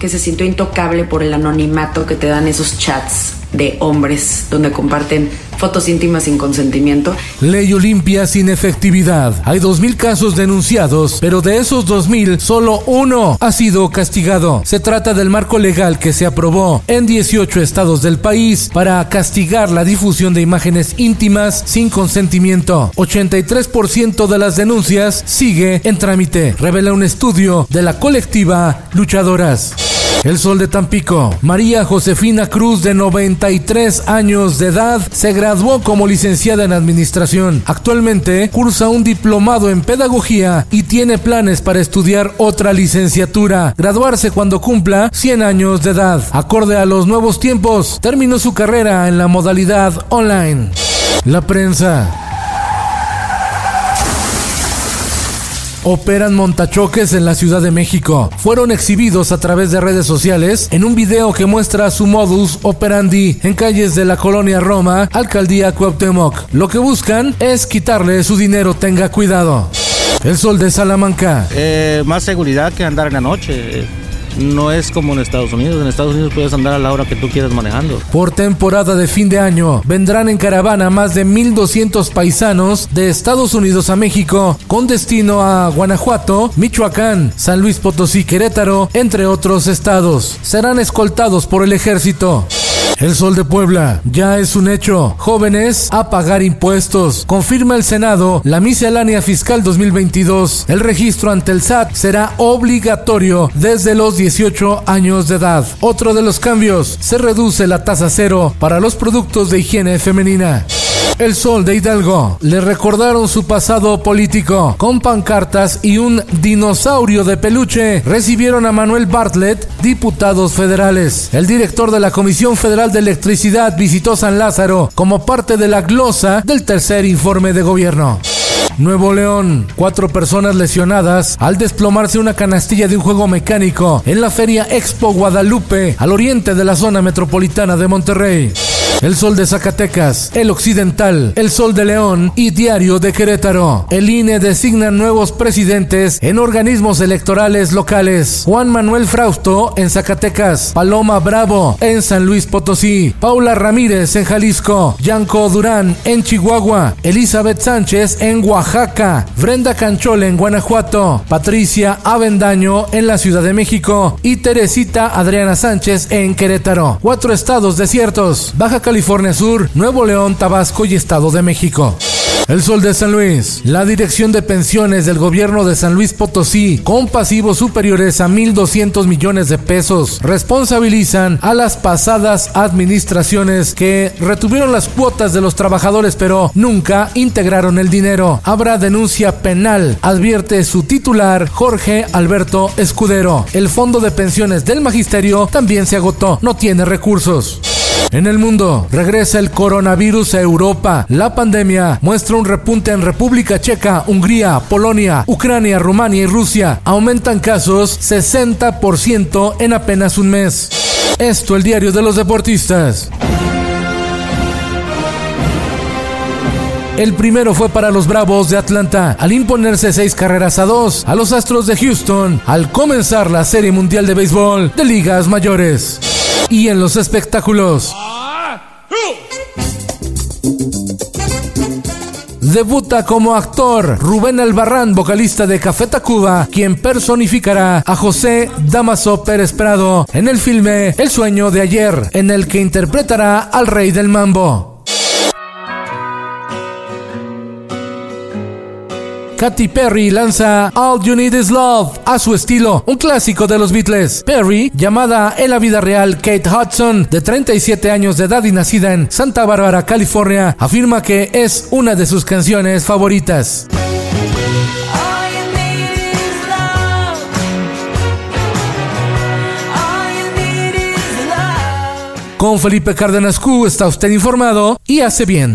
que se sintió intocable por el anonimato que te dan esos chats de hombres donde comparten fotos íntimas sin consentimiento. Ley Olimpia sin efectividad. Hay 2.000 casos denunciados, pero de esos 2.000, solo uno ha sido castigado. Se trata del marco legal que se aprobó en 18 estados del país para castigar la difusión de imágenes íntimas sin consentimiento. 83% de las denuncias sigue en trámite, revela un estudio de la colectiva Luchadoras. El Sol de Tampico. María Josefina Cruz, de 93 años de edad, se graduó como licenciada en Administración. Actualmente cursa un diplomado en Pedagogía y tiene planes para estudiar otra licenciatura. Graduarse cuando cumpla 100 años de edad. Acorde a los nuevos tiempos, terminó su carrera en la modalidad online. La prensa. Operan montachoques en la Ciudad de México. Fueron exhibidos a través de redes sociales en un video que muestra su modus operandi en calles de la colonia Roma, alcaldía Cuauhtémoc. Lo que buscan es quitarle su dinero, tenga cuidado. El sol de Salamanca. Eh, más seguridad que andar en la noche. No es como en Estados Unidos. En Estados Unidos puedes andar a la hora que tú quieras manejando. Por temporada de fin de año, vendrán en caravana más de 1.200 paisanos de Estados Unidos a México, con destino a Guanajuato, Michoacán, San Luis Potosí, Querétaro, entre otros estados. Serán escoltados por el ejército. El Sol de Puebla ya es un hecho. Jóvenes a pagar impuestos. Confirma el Senado la miscelánea fiscal 2022. El registro ante el SAT será obligatorio desde los 18 años de edad. Otro de los cambios, se reduce la tasa cero para los productos de higiene femenina. El Sol de Hidalgo le recordaron su pasado político. Con pancartas y un dinosaurio de peluche recibieron a Manuel Bartlett, diputados federales. El director de la Comisión Federal de Electricidad visitó San Lázaro como parte de la glosa del tercer informe de gobierno. Nuevo León, cuatro personas lesionadas al desplomarse una canastilla de un juego mecánico en la Feria Expo Guadalupe, al oriente de la zona metropolitana de Monterrey. El Sol de Zacatecas, El Occidental, El Sol de León y Diario de Querétaro. El INE designa nuevos presidentes en organismos electorales locales. Juan Manuel Frausto en Zacatecas, Paloma Bravo en San Luis Potosí, Paula Ramírez en Jalisco, Yanko Durán en Chihuahua, Elizabeth Sánchez en Oaxaca, Brenda Canchol en Guanajuato, Patricia Avendaño en la Ciudad de México. Y Teresita Adriana Sánchez en Querétaro. Cuatro estados desiertos, Baja California Sur, Nuevo León, Tabasco y Estado de México. El Sol de San Luis. La Dirección de Pensiones del Gobierno de San Luis Potosí, con pasivos superiores a 1.200 millones de pesos, responsabilizan a las pasadas administraciones que retuvieron las cuotas de los trabajadores pero nunca integraron el dinero. Habrá denuncia penal, advierte su titular Jorge Alberto Escudero. El Fondo de Pensiones del Magisterio también se agotó, no tiene recursos. En el mundo, regresa el coronavirus a Europa. La pandemia muestra un repunte en República Checa, Hungría, Polonia, Ucrania, Rumania y Rusia. Aumentan casos 60% en apenas un mes. Esto el diario de los deportistas. El primero fue para los Bravos de Atlanta, al imponerse seis carreras a dos a los Astros de Houston, al comenzar la Serie Mundial de Béisbol de Ligas Mayores. Y en los espectáculos. Debuta como actor Rubén Albarrán, vocalista de Café Tacuba, quien personificará a José Damaso Pérez Prado en el filme El sueño de ayer, en el que interpretará al rey del mambo. Katy Perry lanza All You Need Is Love a su estilo, un clásico de los Beatles. Perry, llamada en la vida real Kate Hudson, de 37 años de edad y nacida en Santa Bárbara, California, afirma que es una de sus canciones favoritas. Con Felipe Cárdenas Q está usted informado y hace bien.